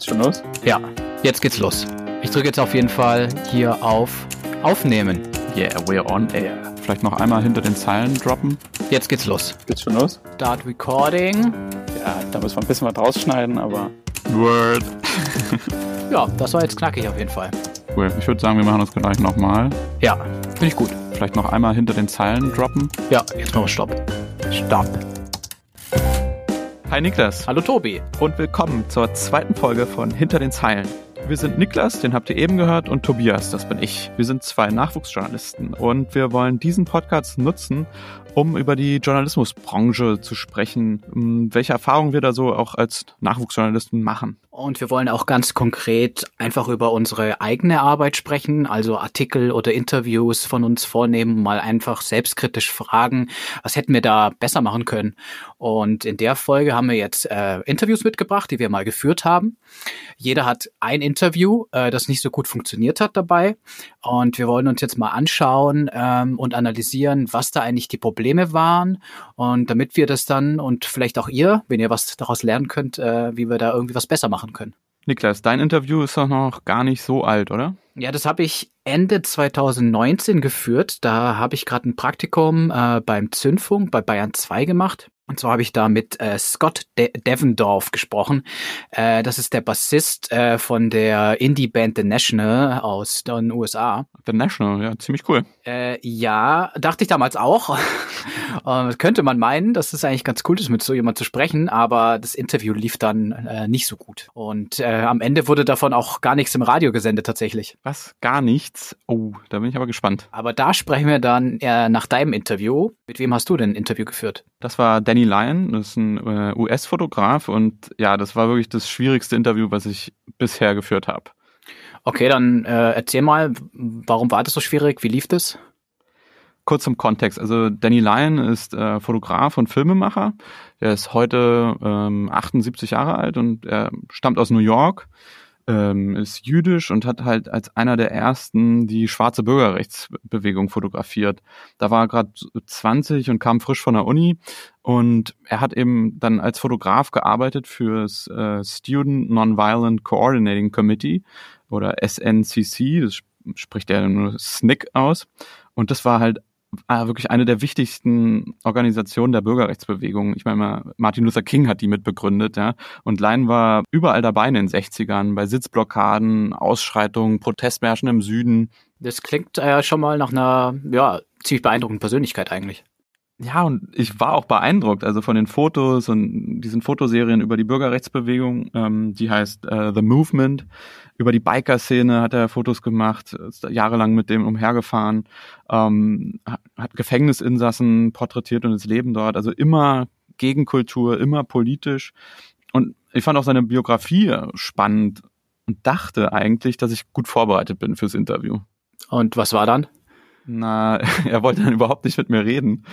Geht's schon los? Ja, jetzt geht's los. Ich drücke jetzt auf jeden Fall hier auf Aufnehmen. Yeah, we're on air. Vielleicht noch einmal hinter den Zeilen droppen. Jetzt geht's los. Geht's schon los? Start Recording. Ja, da müssen wir ein bisschen was rausschneiden, aber. Word. Ja, das war jetzt knackig auf jeden Fall. Cool. Ich würde sagen, wir machen das gleich nochmal. Ja, finde ich gut. Vielleicht noch einmal hinter den Zeilen droppen. Ja, jetzt machen wir Stopp. Stopp. Hi Niklas Hallo Tobi. und willkommen zur zweiten Folge von Hinter den Zeilen. Wir sind Niklas, den habt ihr eben gehört, und Tobias, das bin ich. Wir sind zwei Nachwuchsjournalisten und wir wollen diesen Podcast nutzen, um über die Journalismusbranche zu sprechen, m, welche Erfahrungen wir da so auch als Nachwuchsjournalisten machen. Und wir wollen auch ganz konkret einfach über unsere eigene Arbeit sprechen, also Artikel oder Interviews von uns vornehmen, mal einfach selbstkritisch fragen, was hätten wir da besser machen können. Und in der Folge haben wir jetzt äh, Interviews mitgebracht, die wir mal geführt haben. Jeder hat ein Interview, äh, das nicht so gut funktioniert hat dabei. Und wir wollen uns jetzt mal anschauen ähm, und analysieren, was da eigentlich die Probleme waren. Und damit wir das dann und vielleicht auch ihr, wenn ihr was daraus lernen könnt, äh, wie wir da irgendwie was besser machen können. Niklas, dein Interview ist doch noch gar nicht so alt, oder? Ja, das habe ich Ende 2019 geführt. Da habe ich gerade ein Praktikum äh, beim Zündfunk bei Bayern 2 gemacht. Und zwar habe ich da mit äh, Scott De Devendorf gesprochen. Äh, das ist der Bassist äh, von der Indie-Band The National aus den USA. The National, ja, ziemlich cool. Äh, ja, dachte ich damals auch. äh, könnte man meinen, dass es eigentlich ganz cool ist, mit so jemand zu sprechen, aber das Interview lief dann äh, nicht so gut. Und äh, am Ende wurde davon auch gar nichts im Radio gesendet tatsächlich. Was? Gar nichts? Oh, da bin ich aber gespannt. Aber da sprechen wir dann äh, nach deinem Interview. Mit wem hast du denn ein Interview geführt? Das war Danny Lyon, das ist ein äh, US-Fotograf und ja, das war wirklich das schwierigste Interview, was ich bisher geführt habe. Okay, dann äh, erzähl mal, warum war das so schwierig? Wie lief das? Kurz zum Kontext, also Danny Lyon ist äh, Fotograf und Filmemacher. Er ist heute ähm, 78 Jahre alt und er stammt aus New York, ähm, ist jüdisch und hat halt als einer der ersten die schwarze Bürgerrechtsbewegung fotografiert. Da war er gerade 20 und kam frisch von der Uni und er hat eben dann als Fotograf gearbeitet fürs äh, Student Nonviolent Coordinating Committee oder SNCC, das spricht er nur SNCC aus. Und das war halt äh, wirklich eine der wichtigsten Organisationen der Bürgerrechtsbewegung. Ich meine Martin Luther King hat die mitbegründet, ja. Und Lein war überall dabei in den 60ern, bei Sitzblockaden, Ausschreitungen, Protestmärschen im Süden. Das klingt äh, schon mal nach einer, ja, ziemlich beeindruckenden Persönlichkeit eigentlich. Ja, und ich war auch beeindruckt, also von den Fotos und diesen Fotoserien über die Bürgerrechtsbewegung, ähm, die heißt äh, The Movement. Über die Biker-Szene hat er Fotos gemacht, ist jahrelang mit dem umhergefahren, ähm, hat Gefängnisinsassen porträtiert und das Leben dort. Also immer Gegenkultur, immer politisch. Und ich fand auch seine Biografie spannend und dachte eigentlich, dass ich gut vorbereitet bin fürs Interview. Und was war dann? Na, er wollte dann überhaupt nicht mit mir reden.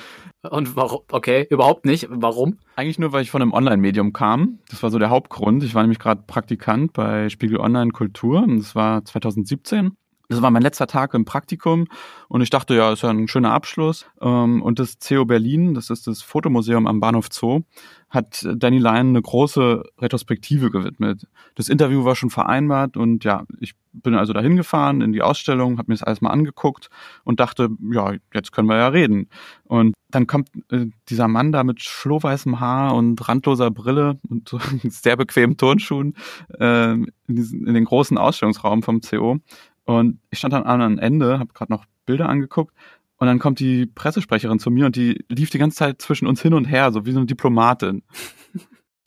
Und warum? Okay, überhaupt nicht. Warum? Eigentlich nur, weil ich von einem Online-Medium kam. Das war so der Hauptgrund. Ich war nämlich gerade Praktikant bei Spiegel Online Kultur und das war 2017. Das war mein letzter Tag im Praktikum und ich dachte, ja, ist ja ein schöner Abschluss. Ähm, Und das CO Berlin, das ist das Fotomuseum am Bahnhof Zoo, hat Danny Lyon eine große Retrospektive gewidmet. Das Interview war schon vereinbart und ja, ich bin also dahin gefahren in die Ausstellung, habe mir das alles mal angeguckt und dachte, ja, jetzt können wir ja reden. Und dann kommt äh, dieser Mann da mit schlohweißem Haar und randloser Brille und sehr bequemen Turnschuhen äh, diesen, in den großen Ausstellungsraum vom CO. Und ich stand dann am anderen Ende, habe gerade noch Bilder angeguckt und dann kommt die Pressesprecherin zu mir und die lief die ganze Zeit zwischen uns hin und her, so wie so eine Diplomatin.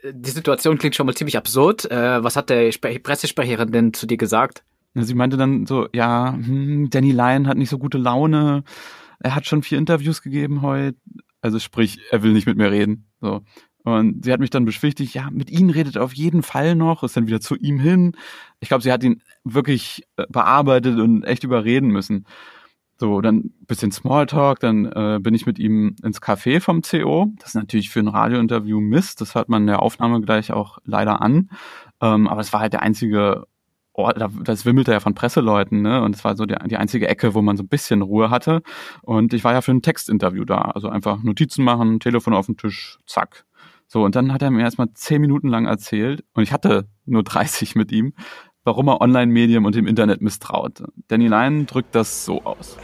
Die Situation klingt schon mal ziemlich absurd. Äh, was hat der Spre Pressesprecherin denn zu dir gesagt? Sie meinte dann so, ja, hm, Danny Lyon hat nicht so gute Laune, er hat schon vier Interviews gegeben heute, also sprich, er will nicht mit mir reden. So. Und sie hat mich dann beschwichtigt, ja, mit Ihnen redet er auf jeden Fall noch, ist dann wieder zu ihm hin. Ich glaube, sie hat ihn wirklich äh, bearbeitet und echt überreden müssen. So, dann bisschen Smalltalk, dann äh, bin ich mit ihm ins Café vom CO. Das ist natürlich für ein Radiointerview Mist, das hört man in der Aufnahme gleich auch leider an. Ähm, aber es war halt der einzige Ort, da- das wimmelte ja von Presseleuten, ne? Und es war so die, die einzige Ecke, wo man so ein bisschen Ruhe hatte. Und ich war ja für ein Textinterview da. Also einfach Notizen machen, Telefon auf den Tisch, zack. So, und dann hat er mir erstmal zehn Minuten lang erzählt und ich hatte nur 30 mit ihm, warum er Online-Medien und dem Internet misstraut. Danny Lyon drückt das so aus.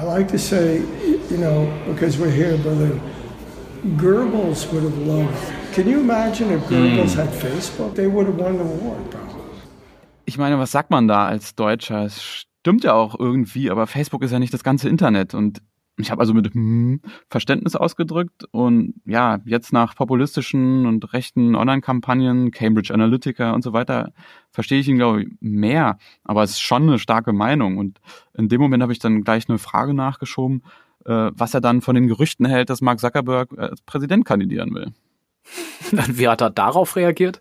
I like to say, you know, because we're here, brother, Goebbels would have loved. Can you imagine if Goebbels mm. had Facebook? They would have won the war, probably. Ich meine, was sagt man da als Deutscher? Es stimmt ja auch irgendwie, aber Facebook ist ja nicht das ganze Internet und ich habe also mit hm, Verständnis ausgedrückt und ja, jetzt nach populistischen und rechten Online-Kampagnen, Cambridge Analytica und so weiter, verstehe ich ihn, glaube ich, mehr. Aber es ist schon eine starke Meinung. Und in dem Moment habe ich dann gleich eine Frage nachgeschoben, äh, was er dann von den Gerüchten hält, dass Mark Zuckerberg als Präsident kandidieren will. Wie hat er darauf reagiert?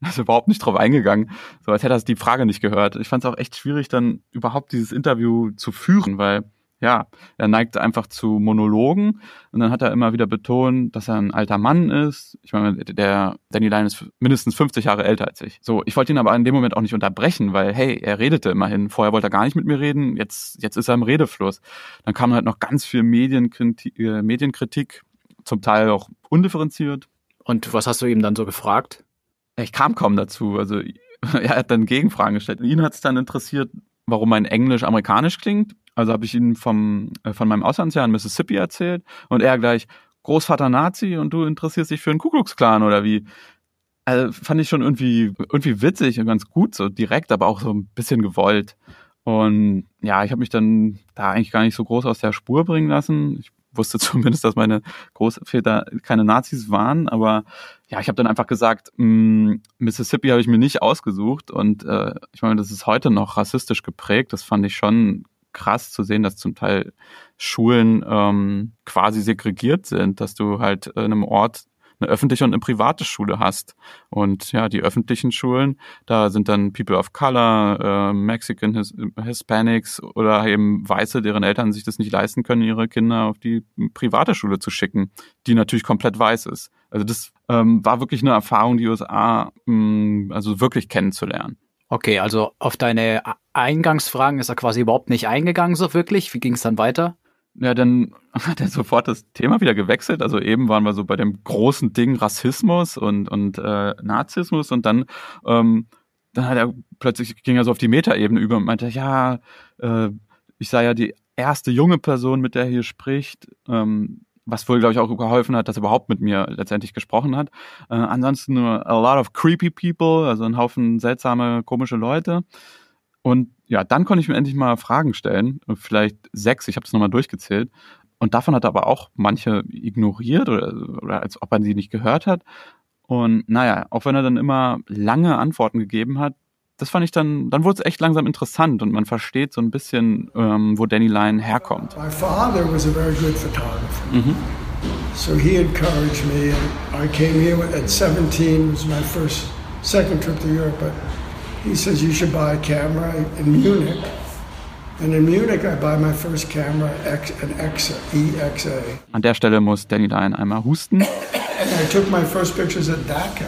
Er ist überhaupt nicht drauf eingegangen, so als hätte er die Frage nicht gehört. Ich fand es auch echt schwierig, dann überhaupt dieses Interview zu führen, weil ja, er neigt einfach zu Monologen und dann hat er immer wieder betont, dass er ein alter Mann ist. Ich meine, der Danny Lyon ist mindestens 50 Jahre älter als ich. So, ich wollte ihn aber in dem Moment auch nicht unterbrechen, weil hey, er redete immerhin. Vorher wollte er gar nicht mit mir reden, jetzt jetzt ist er im Redefluss. Dann kam halt noch ganz viel Medienkritik, äh, Medienkritik zum Teil auch undifferenziert. Und was hast du ihm dann so gefragt? Ich kam kaum dazu. Also er hat dann Gegenfragen gestellt. Ihn hat es dann interessiert, warum mein Englisch amerikanisch klingt also habe ich ihm vom, äh, von meinem Auslandsjahr in Mississippi erzählt und er gleich, Großvater Nazi und du interessierst dich für einen Ku oder wie? Also fand ich schon irgendwie, irgendwie witzig und ganz gut, so direkt, aber auch so ein bisschen gewollt. Und ja, ich habe mich dann da eigentlich gar nicht so groß aus der Spur bringen lassen. Ich wusste zumindest, dass meine Großväter keine Nazis waren, aber ja, ich habe dann einfach gesagt, mh, mm, Mississippi habe ich mir nicht ausgesucht und äh, ich meine, das ist heute noch rassistisch geprägt. Das fand ich schon krass zu sehen, dass zum Teil Schulen ähm, quasi segregiert sind, dass du halt in einem Ort eine öffentliche und eine private Schule hast. Und ja, die öffentlichen Schulen, da sind dann People of Color, äh, Mexican, His Hispanics oder eben Weiße, deren Eltern sich das nicht leisten können, ihre Kinder auf die private Schule zu schicken, die natürlich komplett weiß ist. Also das ähm, war wirklich eine Erfahrung, die USA mh, mm, also wirklich kennenzulernen. Okay, also auf deine Eingangsfragen ist er quasi überhaupt nicht eingegangen, so wirklich. Wie ging es dann weiter? Ja, dann hat er sofort das Thema wieder gewechselt. Also eben waren wir so bei dem großen Ding Rassismus und, und äh, Nazismus und dann, ähm, dann hat er plötzlich ging er so auf die Metaebene über und meinte, ja, äh, ich sei ja die erste junge Person, mit der er hier spricht. Ähm, was wohl, glaube ich, auch geholfen hat, dass er überhaupt mit mir letztendlich gesprochen hat. Äh, ansonsten nur a lot of creepy people, also ein Haufen seltsame, komische Leute. Und ja, dann konnte ich mir endlich mal Fragen stellen, vielleicht sechs, ich habe das nochmal durchgezählt. Und davon hat er aber auch manche ignoriert oder, oder als ob er sie nicht gehört hat. Und naja, auch wenn er dann immer lange Antworten gegeben hat, das fand ich dann, dann wurde es echt langsam interessant und man versteht so ein bisschen, ähm, wo Danny Lyon herkommt. My father was a very good photographer. Mhm. So he encouraged me and I came here at 17 was my first second trip to Europe but he says you should buy a camera in Munich. And in Munich I buy my first camera X, an EXA, EXA. An der Stelle muss Danny Lyon einmal husten. And I took my first pictures at Dachau.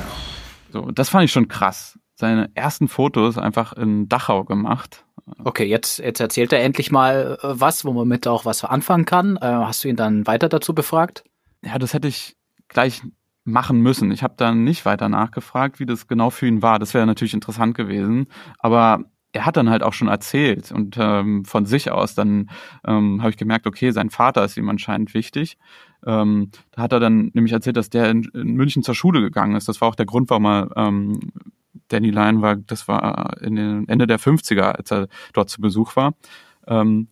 So, das fand ich schon krass seine ersten Fotos einfach in Dachau gemacht. Okay, jetzt, jetzt erzählt er endlich mal äh, was, wo man mit auch was anfangen kann. Äh, hast du ihn dann weiter dazu befragt? Ja, das hätte ich gleich machen müssen. Ich habe dann nicht weiter nachgefragt, wie das genau für ihn war. Das wäre natürlich interessant gewesen. Aber er hat dann halt auch schon erzählt und ähm, von sich aus dann ähm, habe ich gemerkt, okay, sein Vater ist ihm anscheinend wichtig. Ähm, da hat er dann nämlich erzählt, dass der in, in München zur Schule gegangen ist. Das war auch der Grund, warum er ähm, Danny Lyon war, das war in den Ende der 50er, als er dort zu Besuch war. Ähm,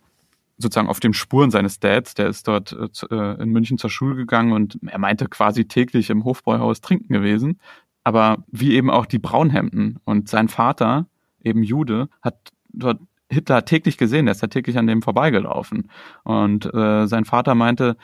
sozusagen auf den Spuren seines Dads, der ist dort äh, in München zur Schule gegangen und er meinte quasi täglich im Hofbräuhaus trinken gewesen. Aber wie eben auch die Braunhemden. Und sein Vater, eben Jude, hat dort Hitler täglich gesehen, der ist da täglich an dem vorbeigelaufen. Und äh, sein Vater meinte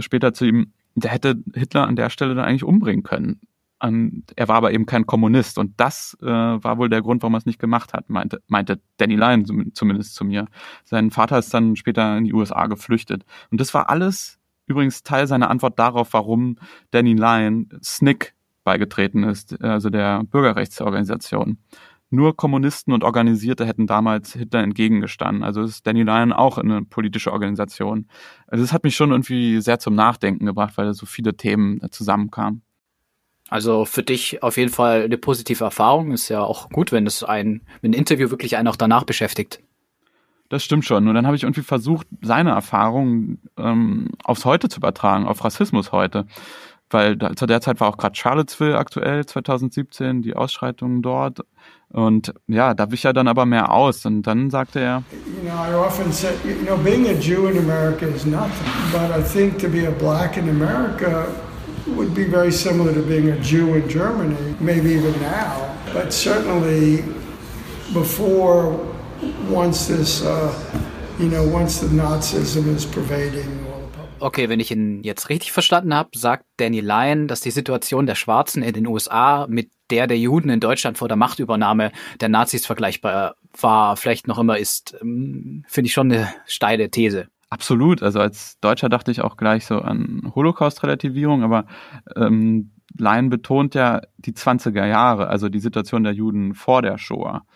später zu ihm, der hätte Hitler an der Stelle dann eigentlich umbringen können. Und er war aber eben kein Kommunist. Und das äh, war wohl der Grund, warum er es nicht gemacht hat, meinte, meinte Danny Lyon zumindest zu mir. Sein Vater ist dann später in die USA geflüchtet. Und das war alles übrigens Teil seiner Antwort darauf, warum Danny Lyon SNCC beigetreten ist, also der Bürgerrechtsorganisation. Nur Kommunisten und Organisierte hätten damals Hitler entgegengestanden. Also ist Danny Lyon auch eine politische Organisation. Also das hat mich schon irgendwie sehr zum Nachdenken gebracht, weil da so viele Themen zusammenkamen. Also für dich auf jeden Fall eine positive Erfahrung. Ist ja auch gut, wenn es ein, wenn ein Interview wirklich einen auch danach beschäftigt. Das stimmt schon. Und dann habe ich irgendwie versucht, seine Erfahrungen ähm, aufs Heute zu übertragen, auf Rassismus heute. Weil da, zu der Zeit war auch gerade Charlottesville aktuell, 2017, die Ausschreitungen dort. Und ja, da wich er dann aber mehr aus. Und dann sagte er, You know, I often say, you know, being a Jew in America is nothing. But I think to be a black in America would be very similar to being a Jew in Germany, maybe even now. But certainly before, once this, uh, you know, once the Nazism is pervading Okay, wenn ich ihn jetzt richtig verstanden habe, sagt Danny Lyon, dass die Situation der Schwarzen in den USA mit der der Juden in Deutschland vor der Machtübernahme der Nazis vergleichbar war, vielleicht noch immer ist, ähm, finde ich schon eine steile These. Absolut. Also als Deutscher dachte ich auch gleich so an Holocaust-Relativierung, aber ähm, Lyon betont ja die 20er Jahre, also die Situation der Juden vor der Shoah.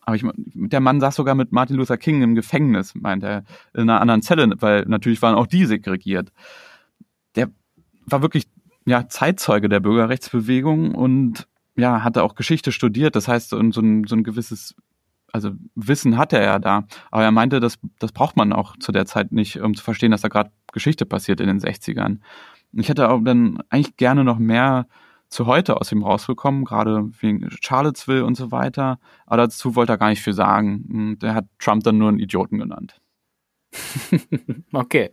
Aber ich, der Mann saß sogar mit Martin Luther King im Gefängnis, meint er, in einer anderen Zelle, weil natürlich waren auch die segregiert. Der war wirklich ja Zeitzeuge der Bürgerrechtsbewegung und ja hatte auch Geschichte studiert. Das heißt, so ein, so ein gewisses also Wissen hatte er ja da, aber er meinte, das, das braucht man auch zu der Zeit nicht, um zu verstehen, dass da gerade Geschichte passiert in den 60ern. Ich hätte auch dann eigentlich gerne noch mehr zu heute aus ihm rausbekommen, gerade wegen Charlottesville und so weiter. Aber dazu wollte er gar nicht viel sagen. Der hat Trump dann nur einen Idioten genannt. okay.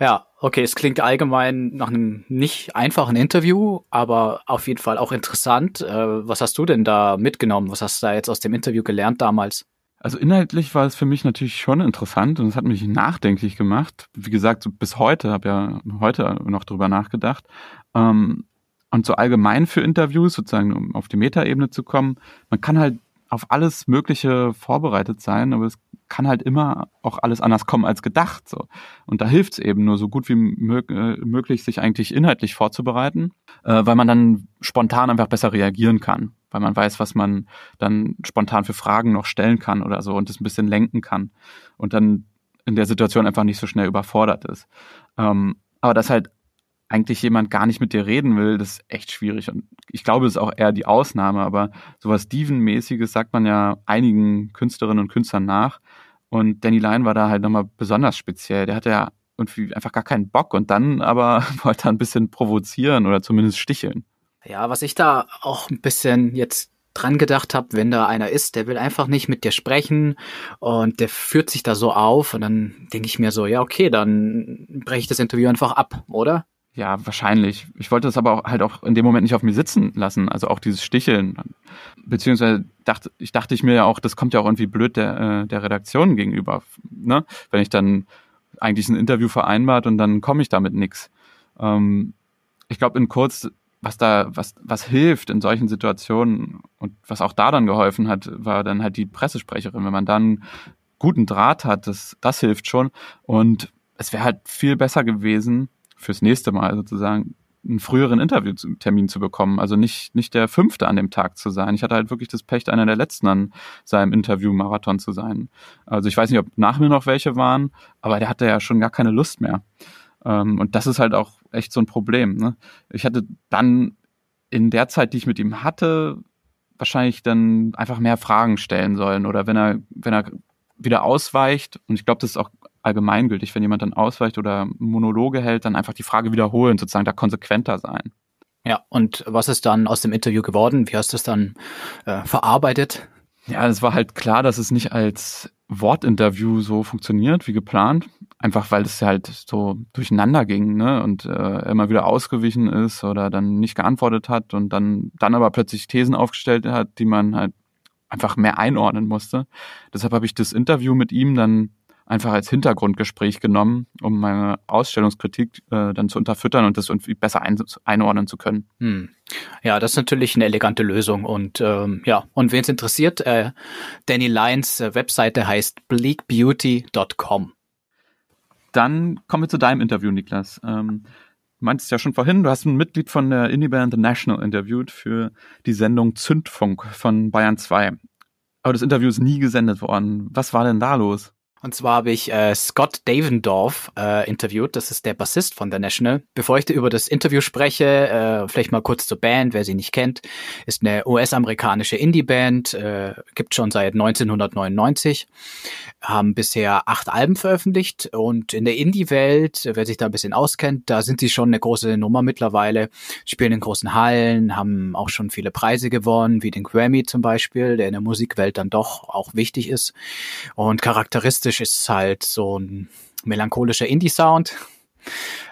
Ja, okay, es klingt allgemein nach einem nicht einfachen Interview, aber auf jeden Fall auch interessant. Äh, was hast du denn da mitgenommen? Was hast du da jetzt aus dem Interview gelernt damals? Also inhaltlich war es für mich natürlich schon interessant und es hat mich nachdenklich gemacht. Wie gesagt, bis heute, habe ja heute noch drüber nachgedacht. Ähm, und so allgemein für Interviews, sozusagen, um auf die Metaebene zu kommen, man kann halt auf alles Mögliche vorbereitet sein, aber es kann halt immer auch alles anders kommen als gedacht. So. Und da hilft es eben nur so gut wie mög äh, möglich, sich eigentlich inhaltlich vorzubereiten, äh, weil man dann spontan einfach besser reagieren kann, weil man weiß, was man dann spontan für Fragen noch stellen kann oder so und das ein bisschen lenken kann und dann in der Situation einfach nicht so schnell überfordert ist. Ähm, aber das halt eigentlich jemand gar nicht mit dir reden will, das ist echt schwierig. Und ich glaube, es ist auch eher die Ausnahme, aber sowas Steven-mäßiges sagt man ja einigen Künstlerinnen und Künstlern nach. Und Danny Lyon war da halt nochmal besonders speziell. Der hatte ja irgendwie einfach gar keinen Bock und dann aber wollte er ein bisschen provozieren oder zumindest sticheln. Ja, was ich da auch ein bisschen jetzt dran gedacht habe, wenn da einer ist, der will einfach nicht mit dir sprechen und der führt sich da so auf und dann denke ich mir so, ja, okay, dann breche ich das Interview einfach ab, oder? Ja, wahrscheinlich. Ich wollte das aber auch, halt auch in dem Moment nicht auf mir sitzen lassen. Also auch dieses Sticheln. Beziehungsweise dachte, ich dachte ich mir ja auch, das kommt ja auch irgendwie blöd der, äh, der Redaktion gegenüber. Ne? Wenn ich dann eigentlich ein Interview vereinbart und dann komme ich damit nix. Ähm, ich glaube, in kurz, was da, was, was hilft in solchen Situationen und was auch da dann geholfen hat, war dann halt die Pressesprecherin. Wenn man dann guten Draht hat, das, das hilft schon. Und es wäre halt viel besser gewesen, fürs nächste Mal sozusagen einen früheren Interviewtermin zu bekommen, also nicht, nicht der fünfte an dem Tag zu sein. Ich hatte halt wirklich das Pech, einer der letzten an seinem Interview-Marathon zu sein. Also ich weiß nicht, ob nach mir noch welche waren, aber der hatte ja schon gar keine Lust mehr. Ähm, und das ist halt auch echt so ein Problem. Ne? Ich hatte dann in der Zeit, die ich mit ihm hatte, wahrscheinlich dann einfach mehr Fragen stellen sollen oder wenn er, wenn er wieder ausweicht, und ich glaube, das ist auch allgemeingültig, wenn jemand dann ausweicht oder Monologe hält, dann einfach die Frage wiederholen, sozusagen da konsequenter sein. Ja, und was ist dann aus dem Interview geworden? Wie hast du es dann äh, verarbeitet? Ja, es war halt klar, dass es nicht als Wortinterview so funktioniert wie geplant. Einfach weil es halt so durcheinander ging, ne? Und äh, immer wieder ausgewichen ist oder dann nicht geantwortet hat und dann, dann aber plötzlich Thesen aufgestellt hat, die man halt einfach mehr einordnen musste. Deshalb habe ich das Interview mit ihm dann einfach als Hintergrundgespräch genommen, um meine Ausstellungskritik äh, dann zu unterfüttern und das irgendwie besser ein, einordnen zu können. Hm. Ja, das ist natürlich eine elegante Lösung und ähm, ja, und wen es interessiert, äh, Danny Lyons äh, Webseite heißt bleakbeauty.com. Dann kommen wir zu deinem Interview, Niklas. Ähm, Du meintest ja schon vorhin, du hast ein Mitglied von der Indie-Band The National interviewt für die Sendung Zündfunk von Bayern 2. Aber das Interview ist nie gesendet worden. Was war denn da los? Und zwar habe ich äh, Scott Davendorf äh, interviewt. Das ist der Bassist von The National. Bevor ich über das Interview spreche, äh, vielleicht mal kurz zur Band, wer sie nicht kennt. Ist eine US-amerikanische Indie-Band, äh, gibt schon seit 1999, haben bisher acht Alben veröffentlicht und in der Indie-Welt, wer sich da ein bisschen auskennt, da sind sie schon eine große Nummer mittlerweile. Spielen in großen Hallen, haben auch schon viele Preise gewonnen, wie den Grammy zum Beispiel, der in der Musikwelt dann doch auch wichtig ist. Und charakteristisch charakteristisch ist halt so ein melancholischer Indie-Sound.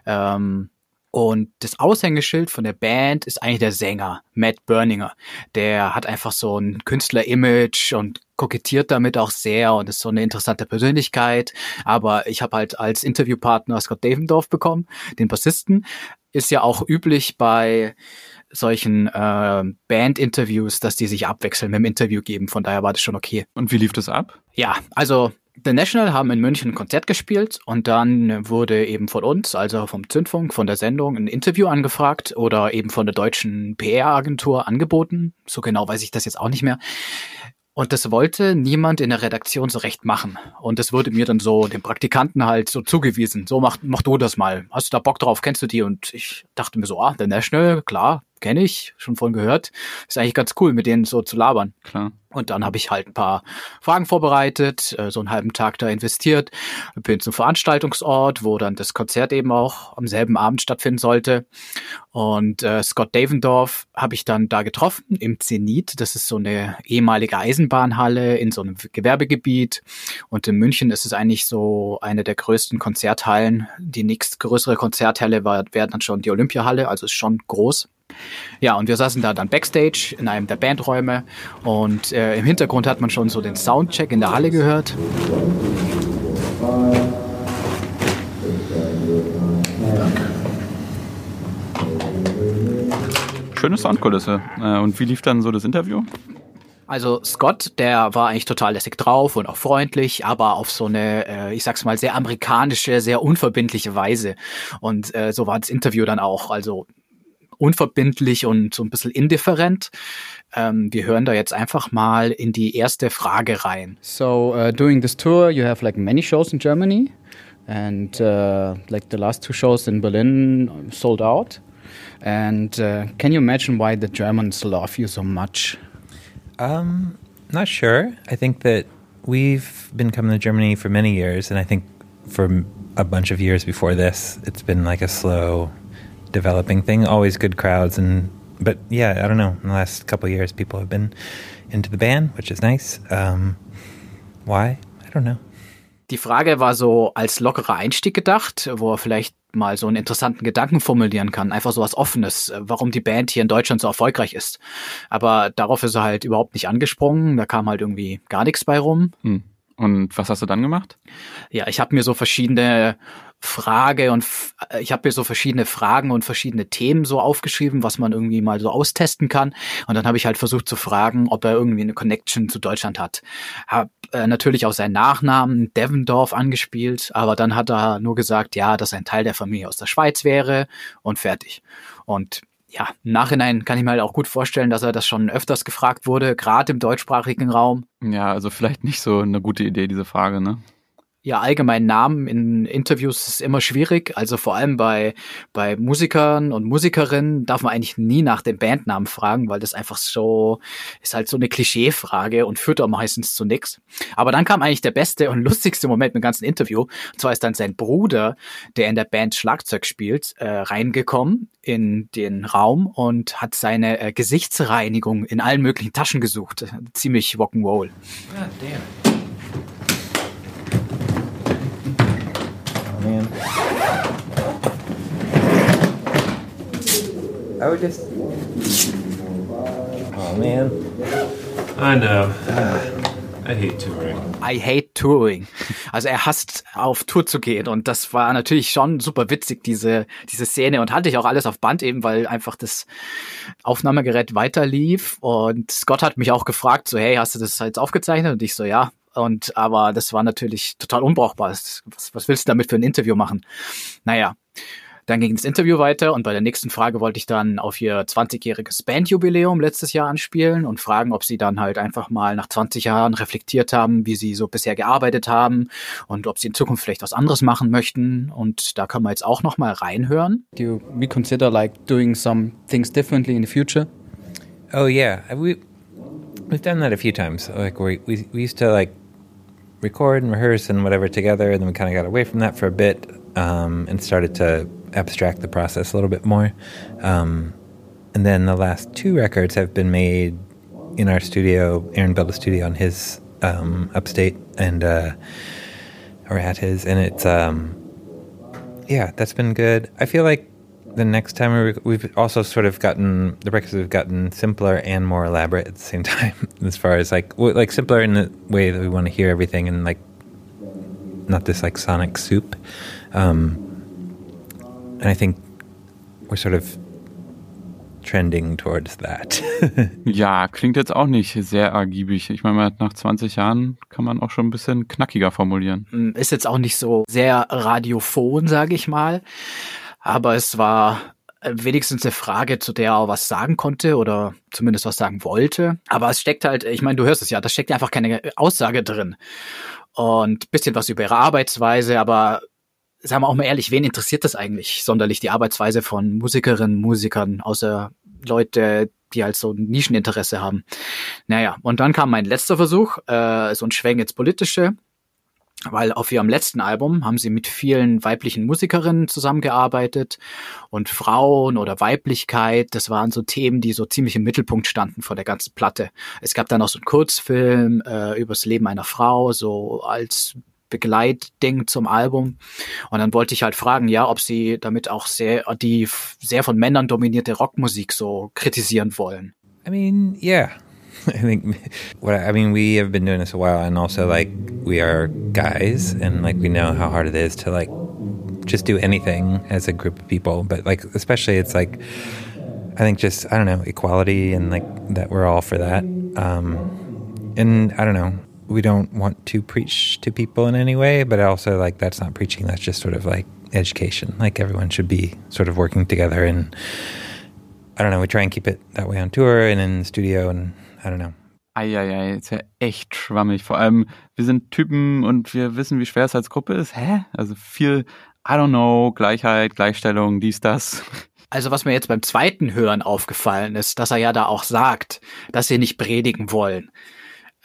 Ähm, und das Aushängeschild von der Band ist eigentlich der Sänger, Matt Berninger. Der hat einfach so ein Künstler-Image und kokettiert damit auch sehr und ist so eine interessante Persönlichkeit. Aber ich habe halt als Interviewpartner Scott Davendorf bekommen, den Bassisten. Ist ja auch üblich bei solchen äh, Band-Interviews, dass die sich abwechseln mit dem Interview geben. Von daher war das schon okay. Und wie lief das ab? Ja, also The National haben in München ein Konzert gespielt und dann wurde eben von uns, also vom Zündfunk, von der Sendung, ein Interview angefragt oder eben von der deutschen PR-Agentur angeboten. So genau weiß ich das jetzt auch nicht mehr. Und das wollte niemand in der Redaktion so recht machen. Und das wurde mir dann so, dem Praktikanten halt so zugewiesen. So mach, mach du das mal. Hast du da Bock drauf? Kennst du die? Und ich dachte mir so, ah, The National, klar, kenne ich, schon von gehört. Ist eigentlich ganz cool, mit denen so zu labern. Klar. Und dann habe ich halt ein paar Fragen vorbereitet, äh, so einen halben Tag da investiert, bin zum Veranstaltungsort, wo dann das Konzert eben auch am selben Abend stattfinden sollte. Und äh, Scott Davendorf habe ich dann da getroffen im Zenit. Das ist so eine ehemalige Eisenbahnhalle in so einem Gewerbegebiet. Und in München ist es eigentlich so eine der größten Konzerthallen. Die nächstgrößere Konzerthalle war, wäre dann schon die Olympiahalle, also ist schon groß. Ja, und wir saßen da dann backstage in einem der Bandräume und äh, im Hintergrund hat man schon so den Soundcheck in der Halle gehört. Schöne Soundkulisse. Äh, und wie lief dann so das Interview? Also Scott, der war eigentlich total lässig drauf und auch freundlich, aber auf so eine, äh, ich sag's mal, sehr amerikanische, sehr unverbindliche Weise. Und äh, so war das Interview dann auch. Also unverbindlich und so ein bisschen indifferent. Ähm, wir hören da jetzt einfach mal in die erste Frage rein. So, uh, during this tour, you have like many shows in Germany, and uh, like the last two shows in Berlin sold out. And uh, can you imagine why the Germans love you so much? Um, not sure. I think that we've been coming to Germany for many years, and I think for a bunch of years before this, it's been like a slow developing thing. Always good crowds, and but yeah, I don't know. In the last couple years, people have been into the band, which is nice. Um, why? I don't know. Die Frage war so als lockerer Einstieg gedacht, wo er vielleicht mal so einen interessanten Gedanken formulieren kann, einfach so was Offenes, warum die Band hier in Deutschland so erfolgreich ist. Aber darauf ist er halt überhaupt nicht angesprungen, da kam halt irgendwie gar nichts bei rum. Hm. Und was hast du dann gemacht? Ja, ich habe mir so verschiedene Frage und äh, ich habe mir so verschiedene Fragen und verschiedene Themen so aufgeschrieben, was man irgendwie mal so austesten kann. Und dann habe ich halt versucht zu fragen, ob er irgendwie eine Connection zu Deutschland hat. Hab äh, natürlich auch seinen Nachnamen Devendorf angespielt, aber dann hat er nur gesagt, ja, dass ein Teil der Familie aus der Schweiz wäre und fertig. Und ja, im Nachhinein kann ich mir halt auch gut vorstellen, dass er das schon öfters gefragt wurde, gerade im deutschsprachigen Raum. Ja, also vielleicht nicht so eine gute Idee, diese Frage, ne? Ja allgemein Namen in Interviews ist immer schwierig. Also vor allem bei, bei Musikern und Musikerinnen darf man eigentlich nie nach dem Bandnamen fragen, weil das einfach so, ist halt so eine Klischeefrage und führt auch meistens zu nichts. Aber dann kam eigentlich der beste und lustigste Moment im ganzen Interview. Und zwar ist dann sein Bruder, der in der Band Schlagzeug spielt, äh, reingekommen in den Raum und hat seine äh, Gesichtsreinigung in allen möglichen Taschen gesucht. Ziemlich Rock'n'Roll. God damn. Man. I would just. Oh man. I know. I hate touring. I hate touring. Also er hasst auf Tour zu gehen und das war natürlich schon super witzig, diese, diese Szene und hatte ich auch alles auf Band eben, weil einfach das Aufnahmegerät weiter lief und Scott hat mich auch gefragt, so hey, hast du das jetzt aufgezeichnet? Und ich so, ja, und aber das war natürlich total unbrauchbar. Was, was willst du damit für ein Interview machen? Naja. Dann ging das Interview weiter und bei der nächsten Frage wollte ich dann auf ihr 20-jähriges Bandjubiläum letztes Jahr anspielen und fragen, ob sie dann halt einfach mal nach 20 Jahren reflektiert haben, wie sie so bisher gearbeitet haben und ob sie in Zukunft vielleicht was anderes machen möchten. Und da können wir jetzt auch noch mal reinhören. Do you reconsider like doing some things differently in the future? Oh yeah, we we've done that a few times. Like we we, we used to like record and rehearse and whatever together, and then we kind of got away from that for a bit um, and started to abstract the process a little bit more. Um, and then the last two records have been made in our studio. Aaron built a studio on his um, upstate and uh, or at his, and it's um, yeah, that's been good. I feel like the next time we, we've also sort of gotten the records have gotten simpler and more elaborate at the same time, as far as like like simpler in the way that we want to hear everything and like not this like sonic soup. Um, and I think we're sort of trending towards that. ja, klingt jetzt auch nicht sehr ergiebig. Ich meine, nach 20 Jahren kann man auch schon ein bisschen knackiger formulieren. Hm, ist jetzt auch nicht so sehr radiophon, sage ich mal. Aber es war äh, wenigstens eine Frage, zu der er was sagen konnte oder zumindest was sagen wollte. Aber es steckt halt, ich meine, du hörst es ja, da steckt einfach keine Aussage drin. Und bisschen was über ihre Arbeitsweise, aber sagen wir auch mal ehrlich, wen interessiert das eigentlich sonderlich, die Arbeitsweise von Musikerinnen, Musikern, außer Leute, die halt so ein Nischeninteresse haben. Naja, und dann kam mein letzter Versuch, äh, so ein Schwenk ins Politische, weil auf ihrem letzten Album haben sie mit vielen weiblichen Musikerinnen zusammengearbeitet und Frauen oder Weiblichkeit, das waren so Themen, die so ziemlich im Mittelpunkt standen vor der ganzen Platte. Es gab dann auch so einen Kurzfilm äh, übers Leben einer Frau, so als Begleitding zum Album. Und dann wollte ich halt fragen, ja, ob sie damit auch sehr die sehr von Männern dominierte Rockmusik so kritisieren wollen. I mean, yeah. I think what I mean we have been doing this a while and also like we are guys and like we know how hard it is to like just do anything as a group of people but like especially it's like I think just I don't know equality and like that we're all for that um and I don't know we don't want to preach to people in any way, but also like that's not preaching. That's just sort of like education. Like everyone should be sort of working together, and I don't know. We try and keep it that way on tour and in the studio, and I don't know. Eieiei, ist ja echt schwammig. Vor allem, wir sind Typen und wir wissen, wie schwer es als Gruppe ist. Hä? Also viel, I don't know, Gleichheit, Gleichstellung, dies, das. Also was mir jetzt beim zweiten Hören aufgefallen ist, dass er ja da auch sagt, dass sie nicht predigen wollen.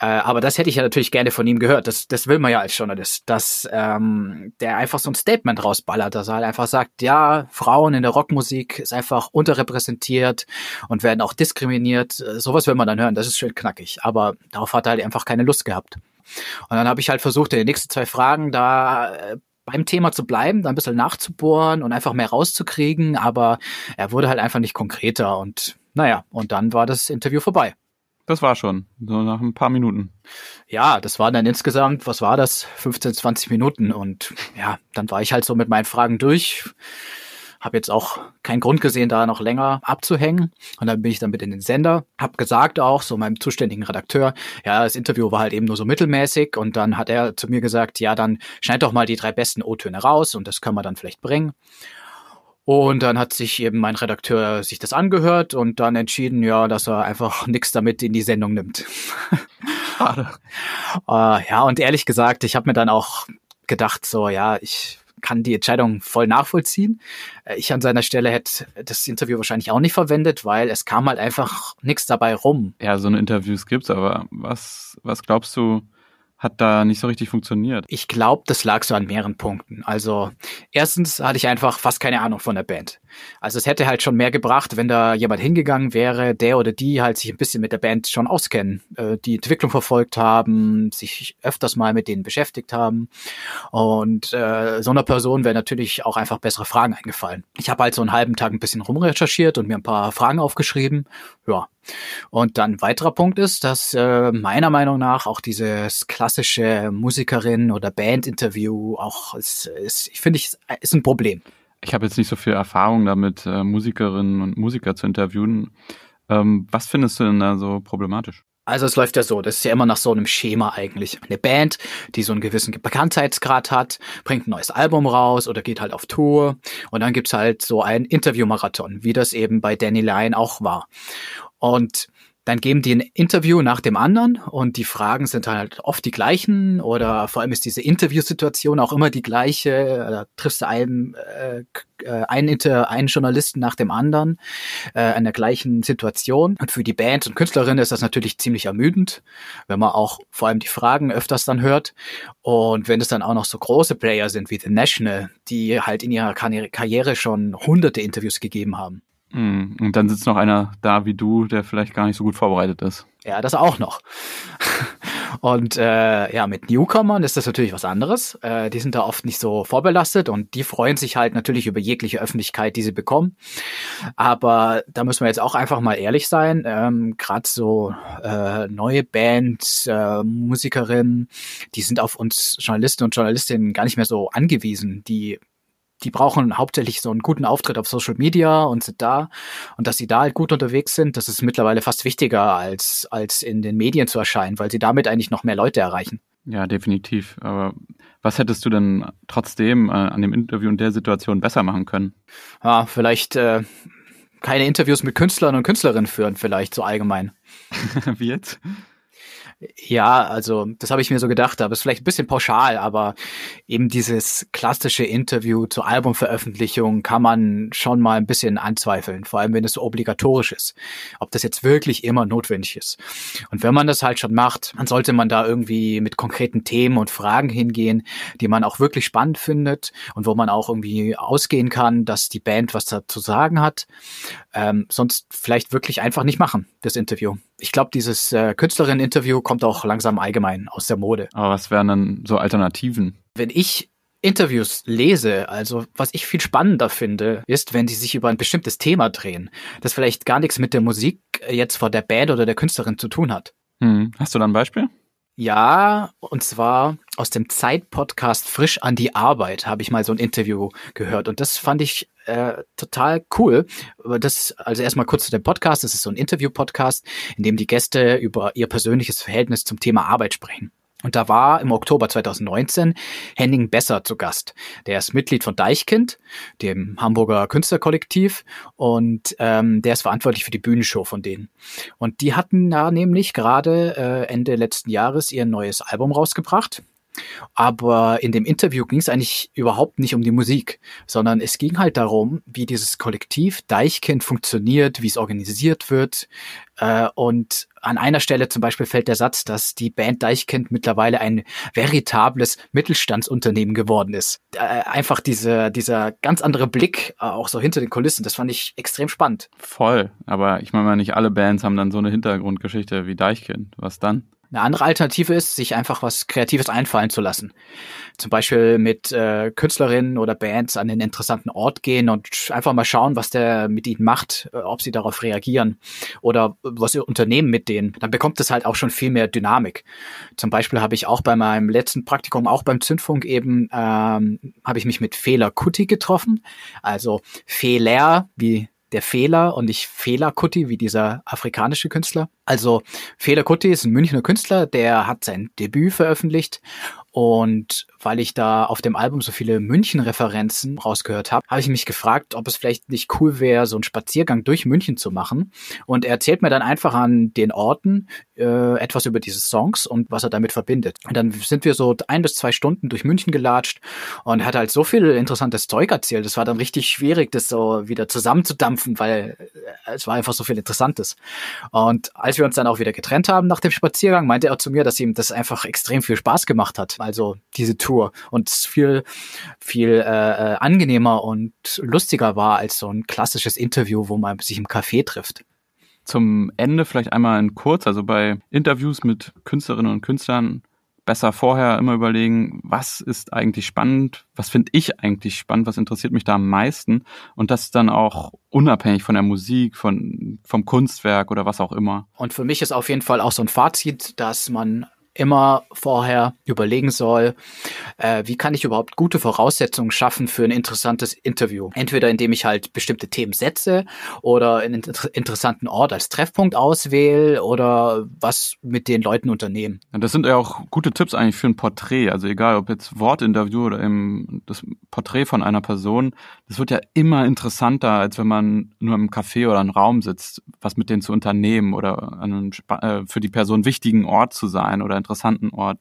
Äh, aber das hätte ich ja natürlich gerne von ihm gehört. Das, das will man ja als Journalist, dass ähm, der einfach so ein Statement rausballert, dass er halt einfach sagt, ja, Frauen in der Rockmusik ist einfach unterrepräsentiert und werden auch diskriminiert. Äh, sowas will man dann hören, das ist schön knackig. Aber darauf hat er halt einfach keine Lust gehabt. Und dann habe ich halt versucht, in den nächsten zwei Fragen da äh, beim Thema zu bleiben, da ein bisschen nachzubohren und einfach mehr rauszukriegen, aber er wurde halt einfach nicht konkreter und naja, und dann war das Interview vorbei. Das war schon, so nach ein paar Minuten. Ja, das waren dann insgesamt, was war das? 15, 20 Minuten. Und ja, dann war ich halt so mit meinen Fragen durch. Habe jetzt auch keinen Grund gesehen, da noch länger abzuhängen. Und dann bin ich dann mit in den Sender. Hab gesagt auch, so meinem zuständigen Redakteur, ja, das Interview war halt eben nur so mittelmäßig. Und dann hat er zu mir gesagt, ja, dann schneid doch mal die drei besten O-Töne raus und das können wir dann vielleicht bringen. Und dann hat sich eben mein Redakteur sich das angehört und dann entschieden, ja, dass er einfach nichts damit in die Sendung nimmt. Schade. äh, ja, und ehrlich gesagt, ich habe mir dann auch gedacht, so, ja, ich kann die Entscheidung voll nachvollziehen. Äh, ich an seiner Stelle hätte das Interview wahrscheinlich auch nicht verwendet, weil es kam halt einfach nichts dabei rum. Ja, so eine Interviews gibt's, aber was, was glaubst du, hat da nicht so richtig funktioniert. Ich glaube, das lag so an mehreren Punkten. Also erstens hatte ich einfach fast keine Ahnung von der Band. Also es hätte halt schon mehr gebracht, wenn da jemand hingegangen wäre, der oder die halt sich ein bisschen mit der Band schon auskennen, äh, die Entwicklung verfolgt haben, sich öfters mal mit denen beschäftigt haben. Und äh, so einer Person wäre natürlich auch einfach bessere Fragen eingefallen. Ich habe halt so einen halben Tag ein bisschen rumrecherchiert und mir ein paar Fragen aufgeschrieben. Ja. Und dann weiterer Punkt ist, dass äh, meiner Meinung nach auch dieses klassische Musikerin oder Bandinterview auch ist, ist ich finde ich ist ein Problem ich habe jetzt nicht so viel Erfahrung damit, äh, Musikerinnen und Musiker zu interviewen. Ähm, was findest du denn da so problematisch? Also es läuft ja so, das ist ja immer nach so einem Schema eigentlich. Eine Band, die so einen gewissen Bekanntheitsgrad hat, bringt ein neues Album raus oder geht halt auf Tour und dann gibt's halt so einen Interviewmarathon, wie das eben bei Danny Lyon auch war. Und dann geben die ein Interview nach dem anderen und die Fragen sind halt oft die gleichen oder vor allem ist diese Interviewsituation auch immer die gleiche. Da triffst du einen, äh, äh, einen, Inter einen Journalisten nach dem anderen äh, in der gleichen Situation. Und für die Band und Künstlerinnen ist das natürlich ziemlich ermüdend, wenn man auch vor allem die Fragen öfters dann hört. Und wenn es dann auch noch so große Player sind wie The National, die halt in ihrer Karriere schon hunderte Interviews gegeben haben. Hm, und dann sitzt noch einer da wie du, der vielleicht gar nicht so gut vorbereitet ist. Ja, das auch noch. Und äh, ja, mit Newcomern ist das natürlich was anderes. Äh, die sind da oft nicht so vorbelastet und die freuen sich halt natürlich über jegliche Öffentlichkeit, die sie bekommen. Aber da müssen wir jetzt auch einfach mal ehrlich sein. Ähm, Gerade so äh, neue Bands, äh, Musikerinnen, die sind auf uns Journalisten und Journalistinnen gar nicht mehr so angewiesen. Die die brauchen hauptsächlich so einen guten Auftritt auf Social Media und sind da. Und dass sie da halt gut unterwegs sind, das ist mittlerweile fast wichtiger, als, als in den Medien zu erscheinen, weil sie damit eigentlich noch mehr Leute erreichen. Ja, definitiv. Aber was hättest du denn trotzdem äh, an dem Interview in der Situation besser machen können? Ja, vielleicht äh, keine Interviews mit Künstlern und Künstlerinnen führen, vielleicht so allgemein. Wie jetzt? Ja, also das habe ich mir so gedacht, aber es ist vielleicht ein bisschen pauschal, aber eben dieses klassische Interview zur Albumveröffentlichung kann man schon mal ein bisschen anzweifeln, vor allem wenn es so obligatorisch ist, ob das jetzt wirklich immer notwendig ist. Und wenn man das halt schon macht, dann sollte man da irgendwie mit konkreten Themen und Fragen hingehen, die man auch wirklich spannend findet und wo man auch irgendwie ausgehen kann, dass die Band was dazu sagen hat. Ähm, sonst vielleicht wirklich einfach nicht machen, das Interview. Ich glaube, dieses äh, Künstlerinnen-Interview kommt auch langsam allgemein aus der Mode. Aber was wären dann so Alternativen? Wenn ich Interviews lese, also was ich viel spannender finde, ist, wenn sie sich über ein bestimmtes Thema drehen, das vielleicht gar nichts mit der Musik jetzt vor der Band oder der Künstlerin zu tun hat. Hm. Hast du da ein Beispiel? Ja, und zwar aus dem Zeit-Podcast Frisch an die Arbeit habe ich mal so ein Interview gehört und das fand ich äh, total cool. Das, also erstmal kurz zu dem Podcast. Das ist so ein Interview-Podcast, in dem die Gäste über ihr persönliches Verhältnis zum Thema Arbeit sprechen. Und da war im Oktober 2019 Henning Besser zu Gast. Der ist Mitglied von Deichkind, dem Hamburger Künstlerkollektiv, und ähm, der ist verantwortlich für die Bühnenshow von denen. Und die hatten da nämlich gerade äh, Ende letzten Jahres ihr neues Album rausgebracht. Aber in dem Interview ging es eigentlich überhaupt nicht um die Musik, sondern es ging halt darum, wie dieses Kollektiv Deichkind funktioniert, wie es organisiert wird. Äh, und an einer Stelle zum Beispiel fällt der Satz, dass die Band Deichkind mittlerweile ein veritables Mittelstandsunternehmen geworden ist. Äh, einfach diese, dieser ganz andere Blick äh, auch so hinter den Kulissen, das fand ich extrem spannend. Voll, aber ich meine mal, nicht alle Bands haben dann so eine Hintergrundgeschichte wie Deichkind. Was dann? Eine andere Alternative ist, sich einfach was Kreatives einfallen zu lassen. Zum Beispiel mit äh, Künstlerinnen oder Bands an den interessanten Ort gehen und einfach mal schauen, was der mit ihnen macht, äh, ob sie darauf reagieren oder was sie unternehmen mit denen. Dann bekommt es halt auch schon viel mehr Dynamik. Zum Beispiel habe ich auch bei meinem letzten Praktikum, auch beim Zündfunk eben, ähm, habe ich mich mit Fehler Kuti getroffen. Also Fehler, wie der Fehler und nicht Fehler-Kutti, wie dieser afrikanische Künstler. Also Fehler-Kutti ist ein Münchner Künstler, der hat sein Debüt veröffentlicht und weil ich da auf dem Album so viele München-Referenzen rausgehört habe, habe ich mich gefragt, ob es vielleicht nicht cool wäre, so einen Spaziergang durch München zu machen. Und er erzählt mir dann einfach an den Orten äh, etwas über diese Songs und was er damit verbindet. Und dann sind wir so ein bis zwei Stunden durch München gelatscht und hat halt so viel interessantes Zeug erzählt. Es war dann richtig schwierig, das so wieder zusammenzudampfen, weil äh, es war einfach so viel Interessantes. Und als wir uns dann auch wieder getrennt haben nach dem Spaziergang, meinte er zu mir, dass ihm das einfach extrem viel Spaß gemacht hat also diese Tour und viel viel äh, äh, angenehmer und lustiger war als so ein klassisches Interview, wo man sich im Café trifft. Zum Ende vielleicht einmal in kurz, also bei Interviews mit Künstlerinnen und Künstlern besser vorher immer überlegen, was ist eigentlich spannend, was finde ich eigentlich spannend, was interessiert mich da am meisten und das dann auch unabhängig von der Musik, von, vom Kunstwerk oder was auch immer. Und für mich ist auf jeden Fall auch so ein Fazit, dass man immer vorher überlegen soll, äh, wie kann ich überhaupt gute Voraussetzungen schaffen für ein interessantes Interview. Entweder indem ich halt bestimmte Themen setze oder einen inter interessanten Ort als Treffpunkt auswähle oder was mit den Leuten unternehmen. Ja, das sind ja auch gute Tipps eigentlich für ein Porträt. Also egal, ob jetzt Wortinterview oder eben das Porträt von einer Person, das wird ja immer interessanter, als wenn man nur im Café oder im Raum sitzt, was mit denen zu unternehmen oder an einem äh, für die Person wichtigen Ort zu sein oder interessanten Ort.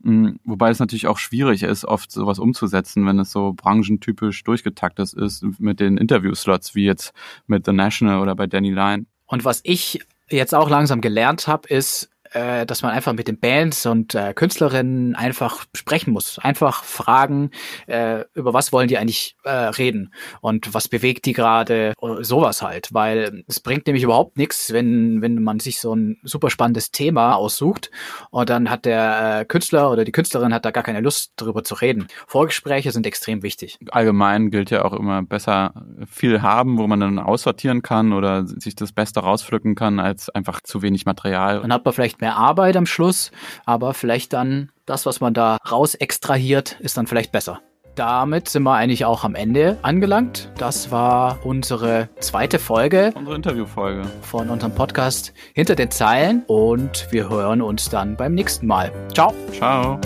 Mm, wobei es natürlich auch schwierig ist, oft sowas umzusetzen, wenn es so branchentypisch durchgetaktet ist mit den Interviewslots, wie jetzt mit The National oder bei Danny Line. Und was ich jetzt auch langsam gelernt habe, ist, äh, dass man einfach mit den Bands und äh, Künstlerinnen einfach sprechen muss. Einfach fragen, äh, über was wollen die eigentlich äh, reden und was bewegt die gerade, sowas halt. Weil es bringt nämlich überhaupt nichts, wenn, wenn man sich so ein super spannendes Thema aussucht und dann hat der äh, Künstler oder die Künstlerin hat da gar keine Lust darüber zu reden. Vorgespräche sind extrem wichtig. Allgemein gilt ja auch immer besser viel haben, wo man dann aussortieren kann oder sich das Beste rauspflücken kann, als einfach zu wenig Material. Dann hat man vielleicht mehr Arbeit am Schluss, aber vielleicht dann das, was man da raus extrahiert, ist dann vielleicht besser. Damit sind wir eigentlich auch am Ende angelangt. Das war unsere zweite Folge. Unsere Interviewfolge. Von unserem Podcast Hinter den Zeilen. Und wir hören uns dann beim nächsten Mal. Ciao. Ciao.